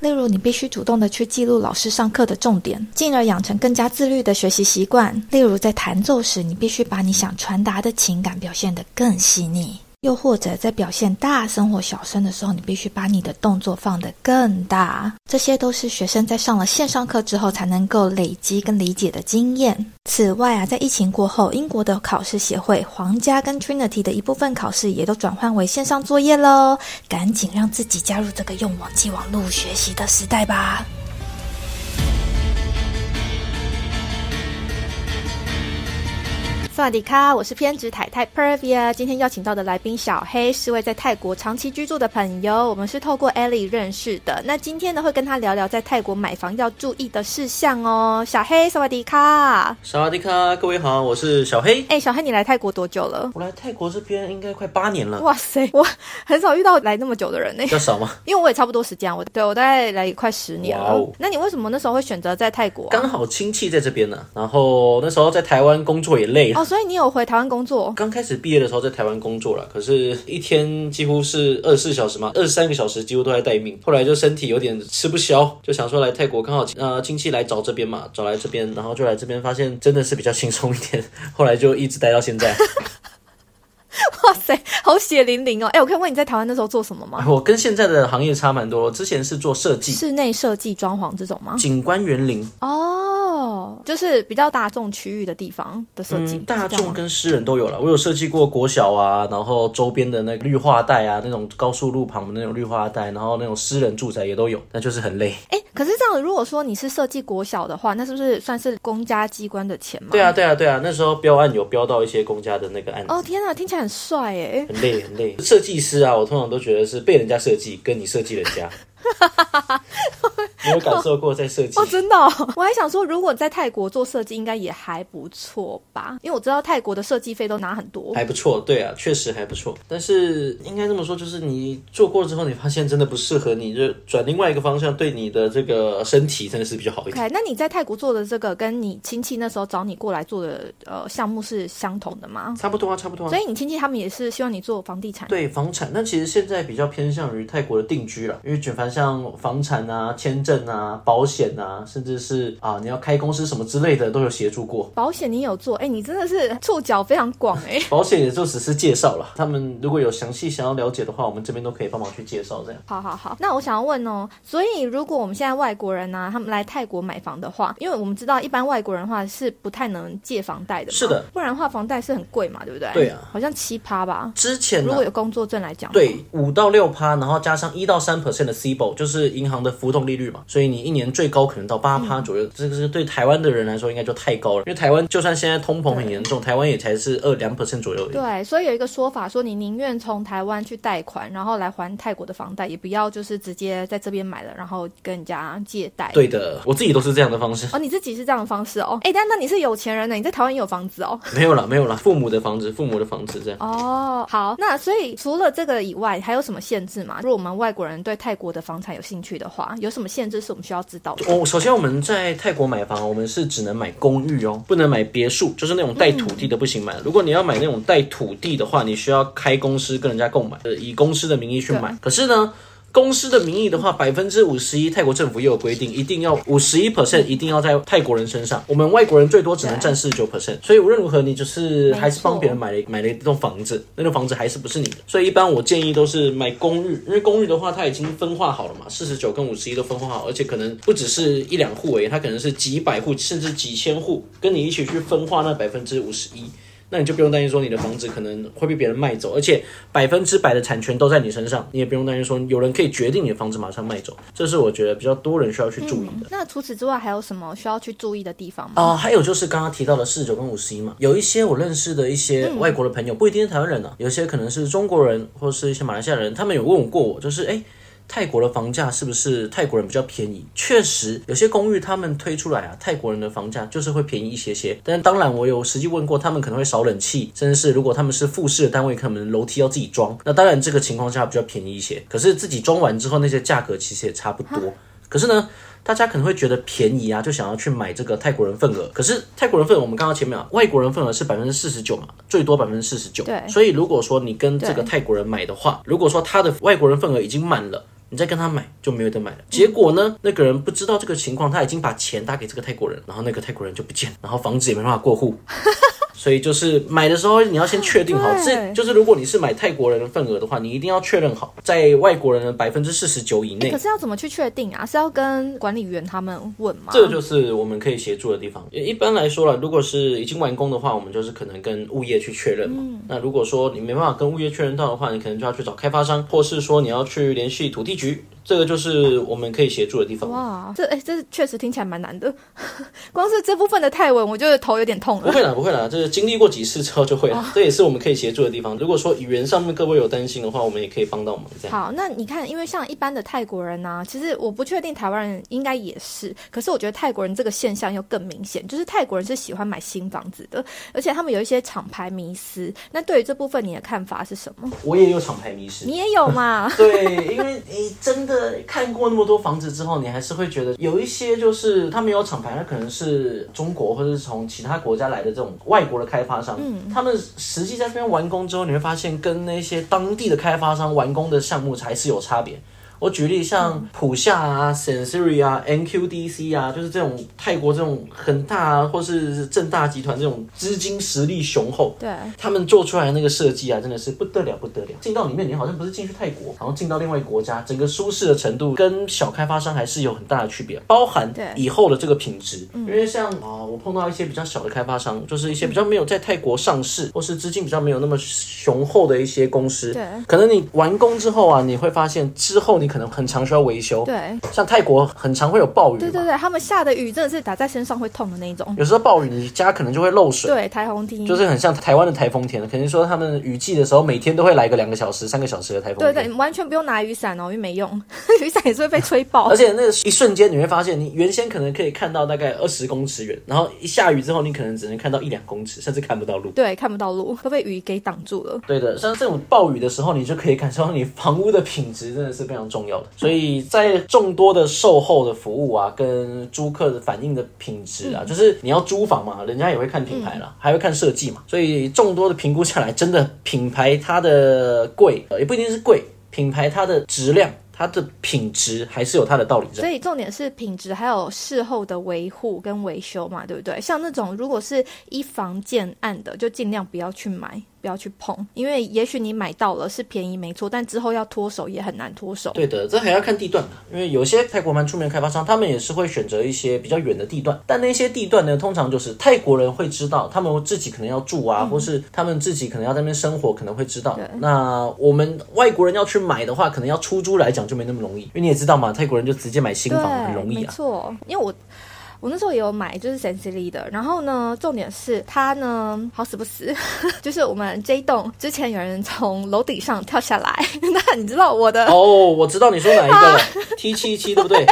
例如，你必须主动的去记录老师上课的重点，进而养成更加自律的学习习惯。例如，在弹奏时，你必须把你想传达的情感表现得更细腻。又或者在表现大声或小声的时候，你必须把你的动作放得更大。这些都是学生在上了线上课之后才能够累积跟理解的经验。此外啊，在疫情过后，英国的考试协会、皇家跟 Trinity 的一部分考试也都转换为线上作业喽。赶紧让自己加入这个用网际网络学习的时代吧！萨瓦迪卡，我是偏执太太 Pervia。今天邀请到的来宾小黑是位在泰国长期居住的朋友，我们是透过 Ellie 认识的。那今天呢，会跟他聊聊在泰国买房要注意的事项哦。小黑，萨瓦迪卡，萨瓦迪卡，各位好，我是小黑。哎，小黑，你来泰国多久了？我来泰国这边应该快八年了。哇塞，我很少遇到来那么久的人呢。比较少吗？因为我也差不多时间，我对我大概来快十年了。那你为什么那时候会选择在泰国？刚好亲戚在这边呢，然后那时候在台湾工作也累了。所以你有回台湾工作？刚开始毕业的时候在台湾工作了，可是一天几乎是二十四小时嘛，二十三个小时几乎都在待命。后来就身体有点吃不消，就想说来泰国，刚好呃亲戚来找这边嘛，找来这边，然后就来这边，发现真的是比较轻松一点。后来就一直待到现在。哇塞，好血淋淋哦！哎，我可以问你在台湾那时候做什么吗？我跟现在的行业差蛮多，之前是做设计，室内设计、装潢这种吗？景观园林哦，就是比较大众区域的地方的设计，大众跟私人都有了。我有设计过国小啊，然后周边的那个绿化带啊，那种高速路旁的那种绿化带，然后那种私人住宅也都有，那就是很累。哎，可是这样，如果说你是设计国小的话，那是不是算是公家机关的钱吗？对啊，对啊，对啊，那时候标案有标到一些公家的那个案子。哦天啊，听起来很帅哎。很累很累，设计师啊，我通常都觉得是被人家设计，跟你设计人家。你有感受过在设计哦？真的，我还想说，如果在泰国做设计，应该也还不错吧？因为我知道泰国的设计费都拿很多，还不错。对啊，确实还不错。但是应该这么说，就是你做过之后，你发现真的不适合你，就转另外一个方向，对你的这个身体真的是比较好一点。那你在泰国做的这个，跟你亲戚那时候找你过来做的呃项目是相同的吗？差不多啊，差不多。所以你亲戚他们也是希望你做房地产？对，房产。那其实现在比较偏向于泰国的定居了，因为卷凡像房产啊、签证啊、保险啊，甚至是啊你要开公司什么之类的，都有协助过。保险你有做？哎，你真的是触角非常广哎。保险也就只是介绍了，他们如果有详细想要了解的话，我们这边都可以帮忙去介绍这样。好好好，那我想要问哦，所以如果我们现在外国人呢，他们来泰国买房的话，因为我们知道一般外国人的话是不太能借房贷的，是的，不然的话房贷是很贵嘛，对不对？对啊，好像七趴吧。之前如果有工作证来讲，对，五到六趴，然后加上一到三 percent 的就是银行的浮动利率嘛，所以你一年最高可能到八趴左右。这个是对台湾的人来说应该就太高了，因为台湾就算现在通膨很严重，台湾也才是二两 percent 左右。对，所以有一个说法说，你宁愿从台湾去贷款，然后来还泰国的房贷，也不要就是直接在这边买了，然后跟人家借贷。对的，我自己都是这样的方式。哦，你自己是这样的方式哦。哎，但那你是有钱人呢？你在台湾也有房子哦？没有了，没有了，父母的房子，父母的房子这样。哦，好，那所以除了这个以外，还有什么限制吗？如果我们外国人对泰国的房产有兴趣的话，有什么限制是我们需要知道的？哦，首先我们在泰国买房，我们是只能买公寓哦，不能买别墅，就是那种带土地的不行买。如果你要买那种带土地的话，你需要开公司跟人家购买，呃，以公司的名义去买。可是呢？公司的名义的话，百分之五十一，泰国政府也有规定，一定要五十一 percent，一定要在泰国人身上。我们外国人最多只能占四十九 percent，所以无论如何，你就是还是帮别人买了买了一栋房子，那栋房子还是不是你的。所以一般我建议都是买公寓，因为公寓的话，它已经分化好了嘛，四十九跟五十一都分化好，而且可能不只是一两户而已，它可能是几百户甚至几千户跟你一起去分化那百分之五十一。那你就不用担心说你的房子可能会被别人卖走，而且百分之百的产权都在你身上，你也不用担心说有人可以决定你的房子马上卖走。这是我觉得比较多人需要去注意的。那除此之外还有什么需要去注意的地方吗？啊、还有就是刚刚提到的四十九跟五十一嘛，有一些我认识的一些外国的朋友，不一定是台湾人啊，有些可能是中国人或是一些马来西亚人，他们有问过我，就是哎。泰国的房价是不是泰国人比较便宜？确实，有些公寓他们推出来啊，泰国人的房价就是会便宜一些些。但当然，我有实际问过，他们可能会少冷气，甚至是如果他们是复式的单位，可能楼梯要自己装。那当然，这个情况下比较便宜一些。可是自己装完之后，那些价格其实也差不多。可是呢，大家可能会觉得便宜啊，就想要去买这个泰国人份额。可是泰国人份额，我们刚刚前面啊，外国人份额是百分之四十九嘛，最多百分之四十九。对所以如果说你跟这个泰国人买的话，如果说他的外国人份额已经满了。你再跟他买就没有得买了。结果呢，那个人不知道这个情况，他已经把钱打给这个泰国人，然后那个泰国人就不见了，然后房子也没办法过户。所以就是买的时候，你要先确定好，对这就是如果你是买泰国人的份额的话，你一定要确认好，在外国人的百分之四十九以内可。是要怎么去确定啊？是要跟管理员他们问吗？这就是我们可以协助的地方。一般来说了，如果是已经完工的话，我们就是可能跟物业去确认嘛。那如果说你没办法跟物业确认到的话，你可能就要去找开发商，或是说你要去联系土地 Je. 这个就是我们可以协助的地方。哇，这哎、这确实听起来蛮难的。光是这部分的泰文，我就头有点痛了。不会啦，不会啦，这是经历过几次之后就会了，这也是我们可以协助的地方。如果说语言上面各位有担心的话，我们也可以帮到忙这样。好，那你看，因为像一般的泰国人呢、其实我不确定台湾人应该也是，可是我觉得泰国人这个现象又更明显，就是泰国人是喜欢买新房子的，而且他们有一些厂牌迷思。那对于这部分你的看法是什么？我也有厂牌迷失。你也有嘛？对，因为你真的看过那么多房子之后，你还是会觉得有一些就是他没有厂牌，他可能是中国或者是从其他国家来的这种外国的开发商，他们实际在这边完工之后，你会发现跟那些当地的开发商完工的项目还是有差别。我举例像普夏啊、Sensori 啊、NQDC 啊，就是这种泰国这种很大啊，或是正大集团这种资金实力雄厚，对，他们做出来的那个设计啊，真的是不得了不得了。进到里面，你好像不是进去泰国，然后进到另外一个国家，整个舒适的程度跟小开发商还是有很大的区别，包含对。以后的这个品质。因为像啊、我碰到一些比较小的开发商，就是一些比较没有在泰国上市，或是资金比较没有那么雄厚的一些公司，对。可能你完工之后啊，你会发现之后你可能很常需要维修。对，像泰国很常会有暴雨，对对对，他们下的雨真的是打在身上会痛的那种。有时候暴雨你家可能就会漏水。对，台风天，就是很像台湾的台风天，肯定说他们雨季的时候，每天都会来个两个小时、三个小时的台风天。对对，完全不用拿雨伞哦，因为没用，雨伞也是会被吹爆而。且那一瞬间，你会发现，你原先可能可以看到大概二十公尺远，然后一下雨之后，你可能只能看到一两公尺，甚至看不到路。对，看不到路，都被雨给挡住了。对的，像这种暴雨的时候，你就可以感受到你房屋的品质真的是非常重要的。所以在众多的售后的服务啊，跟租客的反应的品质啊，就是你要租房嘛，人家也会看品牌啦，还会看设计嘛。所以众多的评估下来，真的品牌它的贵，呃也不一定是贵，品牌它的质量。它的品质还是有它的道理在。所以重点是品质，还有事后的维护跟维修嘛，对不对？像那种如果是一房建案的，就尽量不要去买，不要去碰，因为也许你买到了是便宜没错，但之后要脱手也很难脱手。对的，这还要看地段的，因为有些泰国蛮出名的开发商，他们也是会选择一些比较远的地段，但那些地段呢，通常就是泰国人会知道，他们自己可能要住啊，或是他们自己可能要在那边生活，可能会知道。那我们外国人要去买的话，可能要出租来讲就没那么容易，因为你也知道嘛，泰国人就直接买新，房很容易啊没啊。错，因为我。我那时候也有买，就是 Sensily 的。然后呢，重点是它呢好死不死，就是我们这一栋之前有人从楼顶上跳下来。那你知道我的哦，我知道你说哪一个了，T 七七对不对？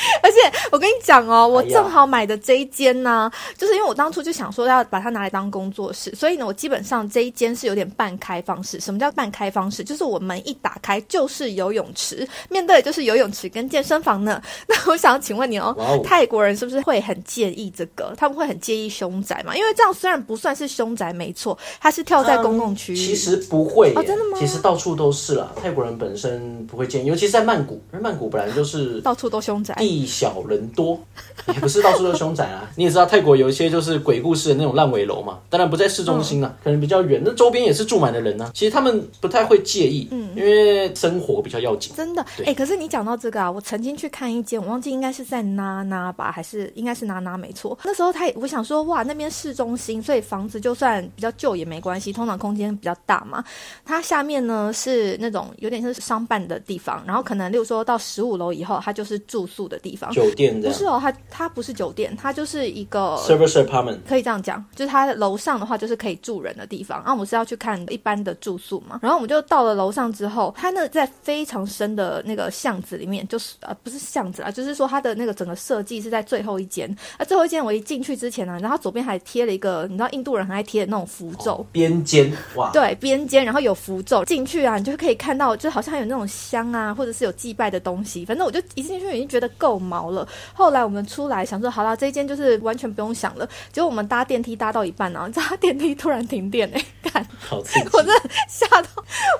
而且我跟你讲哦，我正好买的这一间呢，就是因为我当初就想说要把它拿来当工作室，所以呢，我基本上这一间是有点半开放式。什么叫半开放式？就是我门一打开就是游泳池，面对的就是游泳池跟健身房呢。那我想请问你哦，哦泰国人是不是会很介意这个？他们会很介意凶宅嘛？因为这样虽然不算是凶宅，没错，它是跳在公共区域。其实不会耶、哦真的吗其实到处都是啦，泰国人本身不会介意，尤其是在曼谷，因为曼谷本来就是到处都凶宅。地小人多，也不是到处都凶宅啊。你也知道泰国有一些就是鬼故事的那种烂尾楼嘛，当然不在市中心啊，可能比较远，那周边也是住满了人啊。其实他们不太会介意，嗯，因为生活比较要紧。真的，哎，可是你讲到这个啊，我曾经去看一间，我忘记应该是在娜娜吧，还是应该是娜娜没错。那时候他，我想说，哇，那边市中心，所以房子就算比较旧也没关系，通常空间比较大嘛。它下面呢是那种有点像是商办的地方，然后可能，例如说到十五楼以后，它就是住宿的地方。酒店不是哦，它它不是酒店，它就是一个 service apartment，可以这样讲，就是它楼上的话就是可以住人的地方。然后我们是要去看一般的住宿嘛，然后我们就到了楼上之后，它那在非常深的那个巷子里面，就是呃不是巷子啊，就是说它的那个整个设计是在最后一间。那最后一间我一进去之前呢，然后左边还贴了一个，你知道印度人很爱贴的那种符咒，边间哇，对边间，然后有符咒进去啊，你就可以看到，就好像有那种香啊，或者是有祭拜的东西。反正我就一进去已经觉得够毛了。后来我们出来想说，好了，这一间就是完全不用想了。结果我们搭电梯搭到一半啊，你知道电梯突然停电哎，干，好刺激！我真的吓到，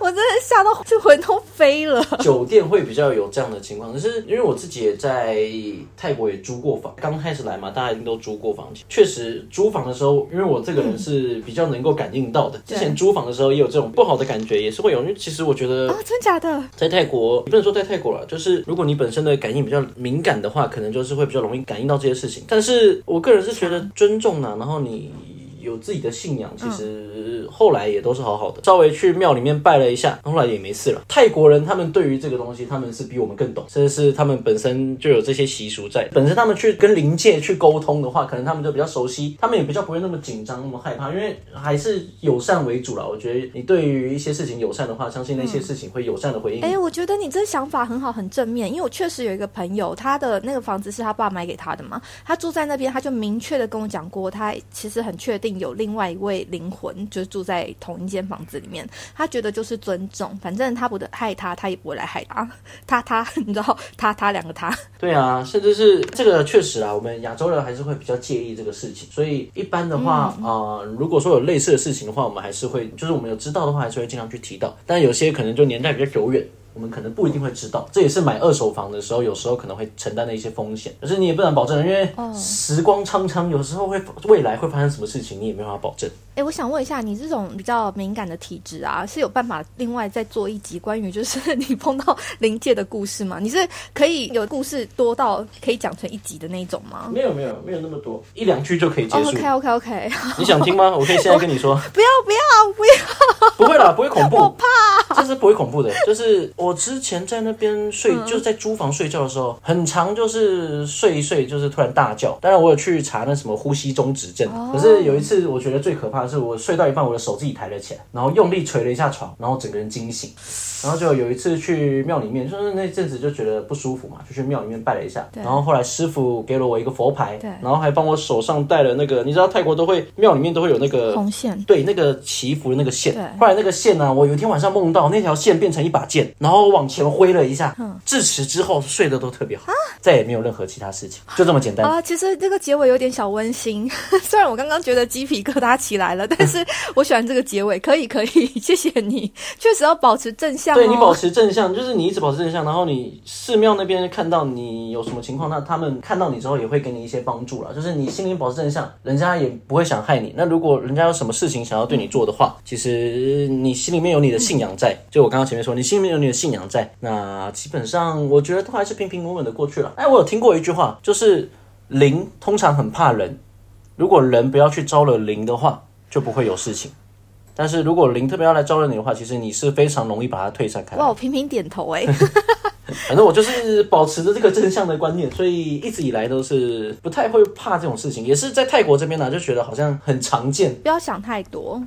我真的吓到就魂都飞了。酒店会比较有这样的情况，可是因为我自己也在泰国也租过房，刚开始来嘛，大家一定都租过房。确实租房的时候，因为我这个人是比较能够感应到的，之前租房的时候也有这种不好的感觉，也是会有。因为其实我觉得啊，真假的，在泰国不能说在泰国了，就是如果你本身的感应比较敏感的话，可能就是会比较容易感应到这些事情。但是我个人是觉得尊重呢，然后你。有自己的信仰，其实后来也都是好好的。稍微去庙里面拜了一下，后来也没事了。泰国人他们对于这个东西，他们是比我们更懂，甚至是他们本身就有这些习俗在。本身他们去跟灵界去沟通的话，可能他们就比较熟悉，他们也比较不会那么紧张、那么害怕，因为还是友善为主了。我觉得你对于一些事情友善的话，相信那些事情会友善的回应。哎，我觉得你这想法很好，很正面。因为我确实有一个朋友，他的那个房子是他爸买给他的嘛，他住在那边，他就明确的跟我讲过，他其实很确定有另外一位。灵魂就是住在同一间房子里面，他觉得就是尊重，反正他不得害他，他也不会来害他。他他，你知道，他他两个他。对啊，甚至是这个确实啊，我们亚洲人还是会比较介意这个事情，所以一般的话啊，如果说有类似的事情的话，我们还是会，就是我们有知道的话，还是会经常去提到。但有些可能就年代比较久远。我们可能不一定会知道，这也是买二手房的时候，有时候可能会承担的一些风险。可是你也不能保证，因为时光苍苍，有时候会未来会发生什么事情，你也没办法保证。哎，我想问一下，你这种比较敏感的体质啊，是有办法另外再做一集关于就是 你碰到灵界的故事吗？你是可以有故事多到可以讲成一集的那种吗？没有没有没有那么多，一两句就可以结束。OK OK OK，你想听吗？我可以现在跟你说。不要不要不要！不会啦，不会恐怖。我怕，这是不会恐怖的，就是我之前在那边睡，就是在租房睡觉的时候，很长就是睡一睡，就是突然大叫。当然我有去查那什么呼吸中止症，可是有一次我觉得最可怕的是，我睡到一半，我的手自己抬了起来，然后用力捶了一下床，然后整个人惊醒。然后就有一次去庙里面，就是那阵子就觉得不舒服嘛，就去庙里面拜了一下。然后后来师傅给了我一个佛牌，然后还帮我手上戴了那个，你知道泰国都会庙里面都会有那个红线，对，那个祈福的那个线。后来那个线呢，我有一天晚上梦到那条线变成一把剑，然后往前挥了一下。嗯自此之后睡得都特别好，再也没有任何其他事情，就这么简单啊。其实这个结尾有点小温馨，虽然我刚刚觉得鸡皮疙瘩起来了，但是 我喜欢这个结尾，可以可以，谢谢你，确实要保持正向。对你保持正向，就是你一直保持正向，然后你寺庙那边看到你有什么情况，那他们看到你之后也会给你一些帮助了。就是你心里保持正向，人家也不会想害你。那如果人家有什么事情想要对你做的话，其实你心里面有你的信仰在。就我刚刚前面说，你心里面有你的信仰在，那基本上我觉得都还是平平稳稳的过去了。哎，我有听过一句话，就是灵通常很怕人，如果人不要去招惹灵的话，就不会有事情。但是如果灵特别要来招惹你的话，其实你是非常容易把它退散开。哇，我频频点头哎。反正我就是保持着这个正向的观念，所以一直以来都是不太会怕这种事情。也是在泰国这边呢，就觉得好像很常见。不要想太多。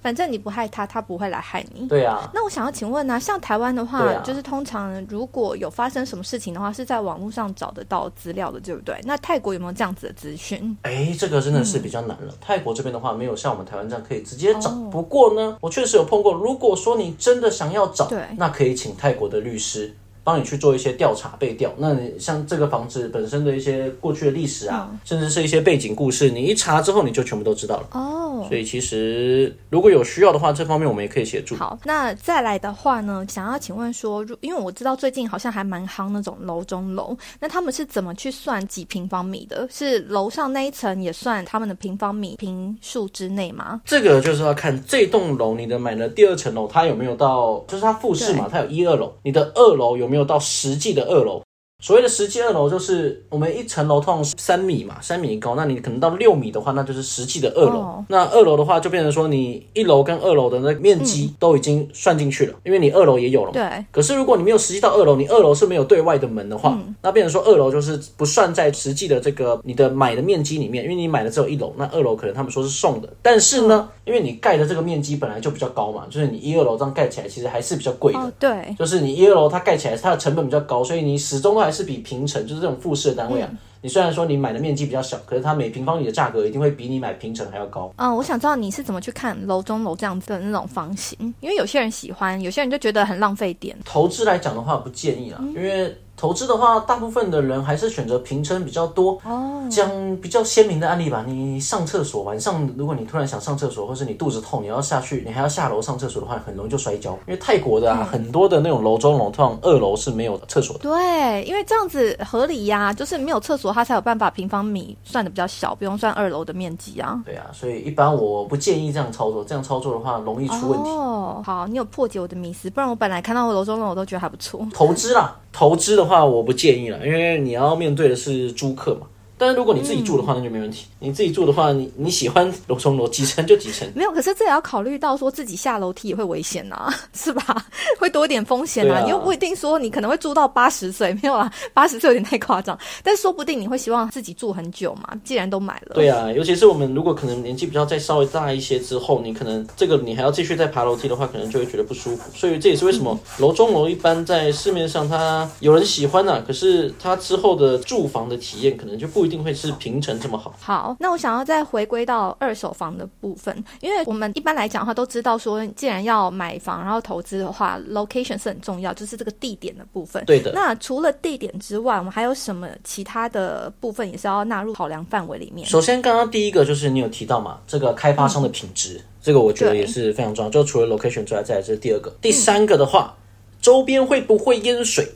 反正你不害他，他不会来害你。对啊。那我想要请问呢，像台湾的话，就是通常如果有发生什么事情的话，是在网络上找得到资料的，对不对？那泰国有没有这样子的资讯？哎，这个真的是比较难了。泰国这边的话，没有像我们台湾这样可以直接找。不过呢，我确实有碰过。如果说你真的想要找，对，那可以请泰国的律师。帮你去做一些调查背调。那你像这个房子本身的一些过去的历史啊，甚至是一些背景故事，你一查之后你就全部都知道了。哦，所以其实如果有需要的话，这方面我们也可以协助。好，那再来的话呢，想要请问说，因为我知道最近好像还蛮夯那种楼中楼，那他们是怎么去算几平方米的？是楼上那一层也算他们的平方米平数之内吗？这个就是要看这栋楼你的买的第二层楼，它有没有到，就是它复式嘛，它有一二楼，你的二楼有没有到实际的二楼？所谓的实际二楼就是我们一层楼通常是三米嘛，三米高，那你可能到六米的话，那就是实际的二楼。哦。那二楼的话就变成说你一楼跟二楼的那个面积都已经算进去了，因为你二楼也有了嘛。对，可是如果你没有实际到二楼，你二楼是没有对外的门的话，那变成说二楼就是不算在实际的这个你的买的面积里面，因为你买的只有一楼，那二楼可能他们说是送的，但是呢，因为你盖的这个面积本来就比较高嘛，就是你一二楼这样盖起来其实还是比较贵的。哦对，就是你一二楼它盖起来，它的成本比较高，所以你始终都还是比平层，就是这种复式的单位啊。你虽然说你买的面积比较小，可是它每平方米的价格一定会比你买平层还要高。嗯，我想知道你是怎么去看楼中楼这样子的那种房型，因为有些人喜欢，有些人就觉得很浪费点。投资来讲的话，不建议啦，因为投资的话，大部分的人还是选择平撑比较多。哦，讲比较鲜明的案例吧，你上厕所，晚上如果你突然想上厕所，或是你肚子痛，你要下去，你还要下楼上厕所的话，很容易就摔跤。因为泰国的啊，很多的那种楼中楼，通常二楼是没有厕所的。对，因为这样子合理呀、就是没有厕所，它才有办法平方米算的比较小，不用算二楼的面积啊。对啊，所以一般我不建议这样操作，这样操作的话容易出问题。哦，好，你有破解我的迷思，不然我本来看到楼中楼我都觉得还不错。投资啦，投资的话我不建议了，因为你要面对的是租客嘛。但是如果你自己住的话，那就没问题。你自己住的话，你你喜欢楼中楼几层就几层。没有，可是这也要考虑到说自己下楼梯也会危险呐、是吧？会多一点风险啊。啊你又不一定说你可能会住到八十岁，没有啦，八十岁有点太夸张。但说不定你会希望自己住很久嘛，既然都买了。对啊，尤其是我们如果可能年纪比较再稍微大一些之后，你可能这个你还要继续再爬楼梯的话，可能就会觉得不舒服。所以这也是为什么楼中楼一般在市面上它有人喜欢呐、可是它之后的住房的体验可能就不一定会是平层这么好。好，那我想要再回归到二手房的部分，因为我们一般来讲的话都知道说，既然要买房然后投资的话，location 是很重要，就是这个地点的部分。对的，那除了地点之外，我们还有什么其他的部分也是要纳入考量范围里面？首先刚刚第一个就是你有提到嘛，这个开发商的品质，这个我觉得也是非常重要。就除了 location 之外，再来这是第二个，第三个的话，周边会不会淹水？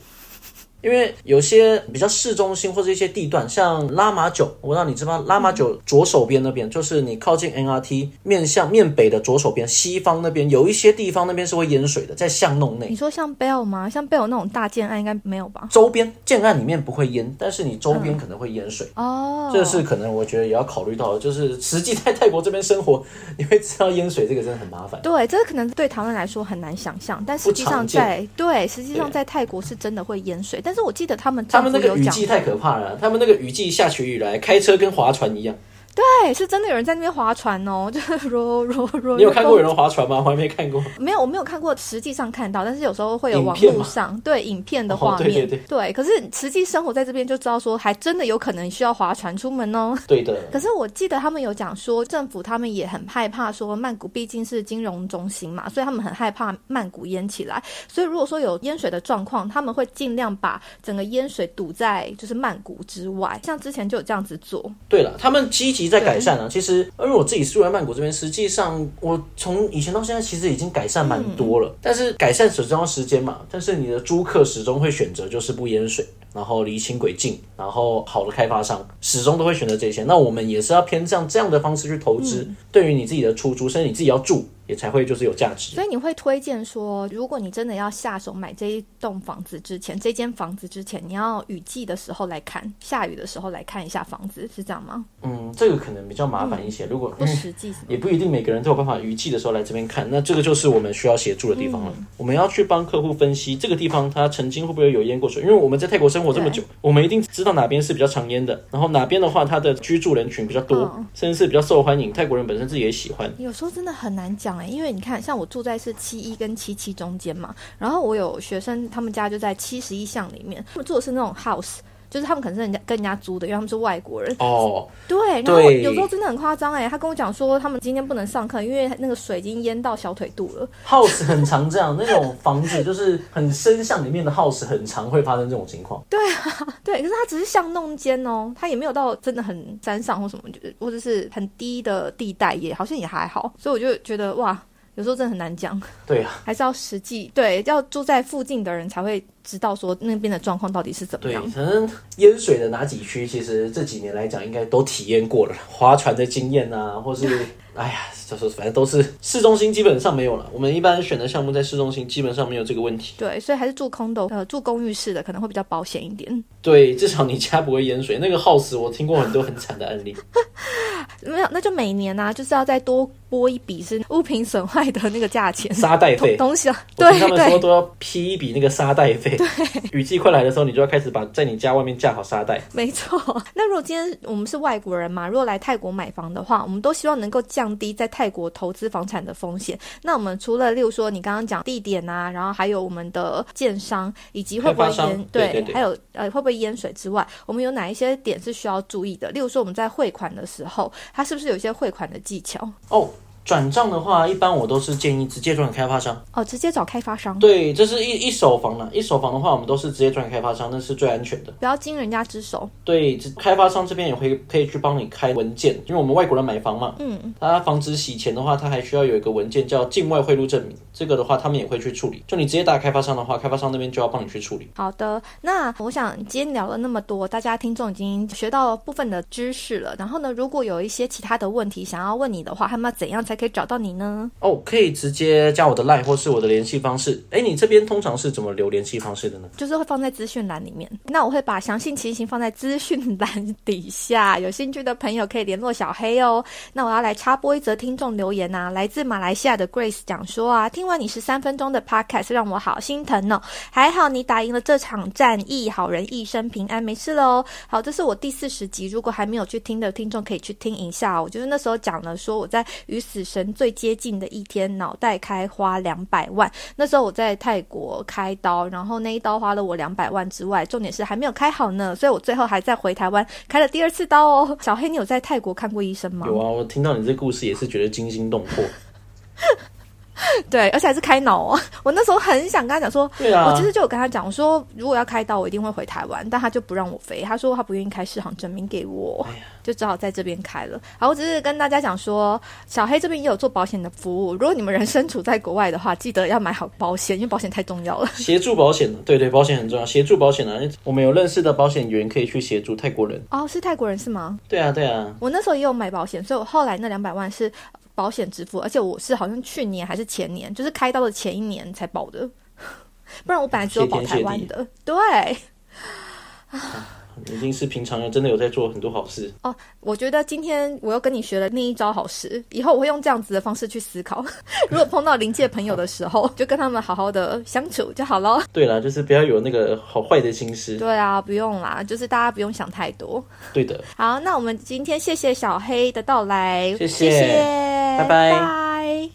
因为有些比较市中心或者一些地段，像拉玛九，我不知道你知不知道拉玛九左手边那边，就是你靠近 NRT 面向面北的左手边，西方那边有一些地方那边是会淹水的，在巷弄内你。说像 Bell 吗？像 Bell 那种大建案应该没有吧？周边建案里面不会淹，但是你周边可能会淹水。哦，这是可能我觉得也要考虑到的，就是实际在泰国这边生活，你会知道淹水这个真的很麻烦。对，这个可能对台湾来说很难想象，但实际上在对，实际上在泰国是真的会淹水。但是我记得他们他们那个雨季太可怕了，他们那个雨季下起雨来，开车跟划船一样。对，是真的有人在那边划船哦，就是 roll roll roll。你有看过有人划船吗？我还没看过。没有，我没有看过，实际上看到，但是有时候会有网络上对影片的哦画面，对对对可是实际生活在这边就知道说，还真的有可能需要划船出门哦。对的，可是我记得他们有讲说，政府他们也很害怕说曼谷毕竟是金融中心嘛，所以他们很害怕曼谷淹起来。所以如果说有淹水的状况，他们会尽量把整个淹水堵在就是曼谷之外。像之前就有这样子做，对了，他们积极在改善啊。其实，因为我自己住在曼谷这边，实际上我从以前到现在，其实已经改善蛮多了。但是改善始终要时间嘛。但是你的租客始终会选择就是不淹水，然后离轻轨近，然后好的开发商始终都会选择这些。那我们也是要偏向这样的方式去投资，对于你自己的出租，甚至你自己要住，也才会就是有价值。所以你会推荐说，如果你真的要下手买这一栋房子之前，这间房子之前，你要雨季的时候来看，下雨的时候来看一下房子，是这样吗？嗯，这个可能比较麻烦一些。如果不实际？也不一定每个人都有办法雨季的时候来这边看，那这个就是我们需要协助的地方了。我们要去帮客户分析这个地方它曾经会不会有淹过水，因为我们在泰国生活这么久，我们一定知道哪边是比较常淹的，然后哪边的话它的居住人群比较多，嗯甚至是比较受欢迎，泰国人本身自己也喜欢。有时候真的很难讲因为你看，像我住在是七一跟七七中间嘛，然后我有学生，他们家就在七十一巷里面，他们住的是那种 house。就是他们可能是人家跟人家租的，因为他们是外国人。哦，对，然后有时候真的很夸张哎，他跟我讲说他们今天不能上课，因为那个水已经淹到小腿肚了。house 很常这样，那种房子就是很深巷里面的 house 很常会发生这种情况。对啊，对，可是它只是巷弄间哦，它也没有到真的很山上或什么，就是或者是很低的地带，也好像也还好，所以我就觉得哇，有时候真的很难讲，对啊，还是要实际对要住在附近的人才会知道说那边的状况到底是怎么样对，样。可能淹水的哪几区，其实这几年来讲应该都体验过了，划船的经验啊，或是 哎呀，就是反正都是市中心基本上没有了。我们一般选的项目在市中心基本上没有这个问题。对，所以还是住 condo，呃，住公寓式的可能会比较保险一点。对，至少你家不会淹水。那个 house 我听过很多很惨的案例。没有，那就每年啊，就是要再多拨一笔是物品损坏的那个价钱。沙袋费，东西啊，我对他们说都要批一笔那个沙袋费。对，雨季快来的时候，你就要开始把在你家外面架好沙袋。没错。那如果今天我们是外国人嘛，如果来泰国买房的话，我们都希望能够降低在泰国投资房产的风险。那我们除了例如说你刚刚讲地点啊，然后还有我们的建商以及会不会淹对还有呃会不会淹水之外，我们有哪一些点是需要注意的？例如说我们在汇款的时候，它是不是有一些汇款的技巧？哦，转账的话，一般我都是建议直接转给开发商。哦，直接找开发商，对，这是一一手房了。一手房的话，我们都是直接转给开发商，那是最安全的。不要经人家之手。对，开发商这边也会可以去帮你开文件，因为我们外国人买房嘛，嗯，他防止洗钱的话，他还需要有一个文件叫境外汇入证明，这个的话他们也会去处理。就你直接打开发商的话，开发商那边就要帮你去处理。好的，那我想今天聊了那么多，大家听众已经学到部分的知识了。然后呢，如果有一些其他的问题想要问你的话，他们要怎样才可以找到你呢？哦，可以直接加我的 line 或是我的联系方式。哎，你这边通常是怎么留联系方式的呢？就是会放在资讯栏里面。那我会把详细情形放在资讯栏底下，有兴趣的朋友可以联络小黑哦。那我要来插播一则听众留言啊，来自马来西亚的 Grace 讲说啊，听完你十三分钟的 podcast 让我好心疼哦，还好你打赢了这场战役，好人一生平安，没事喽。好，这是我第四十集，如果还没有去听的听众可以去听一下、哦。我就是那时候讲了说我在与死神最接近的一天，脑袋开花两百万。那时候我在泰国开刀，然后那一刀花了我两百万之外，重点是还没有开好呢，所以我最后还在回台湾开了第二次刀哦。小黑，你有在泰国看过医生吗？有啊，我听到你这故事也是觉得惊心动魄。对，而且还是开脑哦。我那时候很想跟他讲说，对啊我其实就有跟他讲，我说如果要开刀，我一定会回台湾，但他就不让我飞，他说他不愿意开市行证明给我，就只好在这边开了。好，我只是跟大家讲说，小黑这边也有做保险的服务，如果你们人身处在国外的话，记得要买好保险，因为保险太重要了。协助保险，对对，保险很重要。协助保险啊，我们有认识的保险员可以去协助泰国人。哦，是泰国人是吗？对啊，对啊，我那时候也有买保险，所以我后来那两百万是保险支付，而且我是好像去年还是前年，就是开刀的前一年才保的，不然我本来只有保台湾的。对，已经是平常人，真的有在做很多好事。哦，我觉得今天我又跟你学了另一招好事，以后我会用这样子的方式去思考。如果碰到临界朋友的时候，就跟他们好好的相处就好了。对啦，就是不要有那个好坏的心思。对啊，不用啦，就是大家不用想太多。对的，好，那我们今天谢谢小黑的到来，谢谢谢拜拜拜。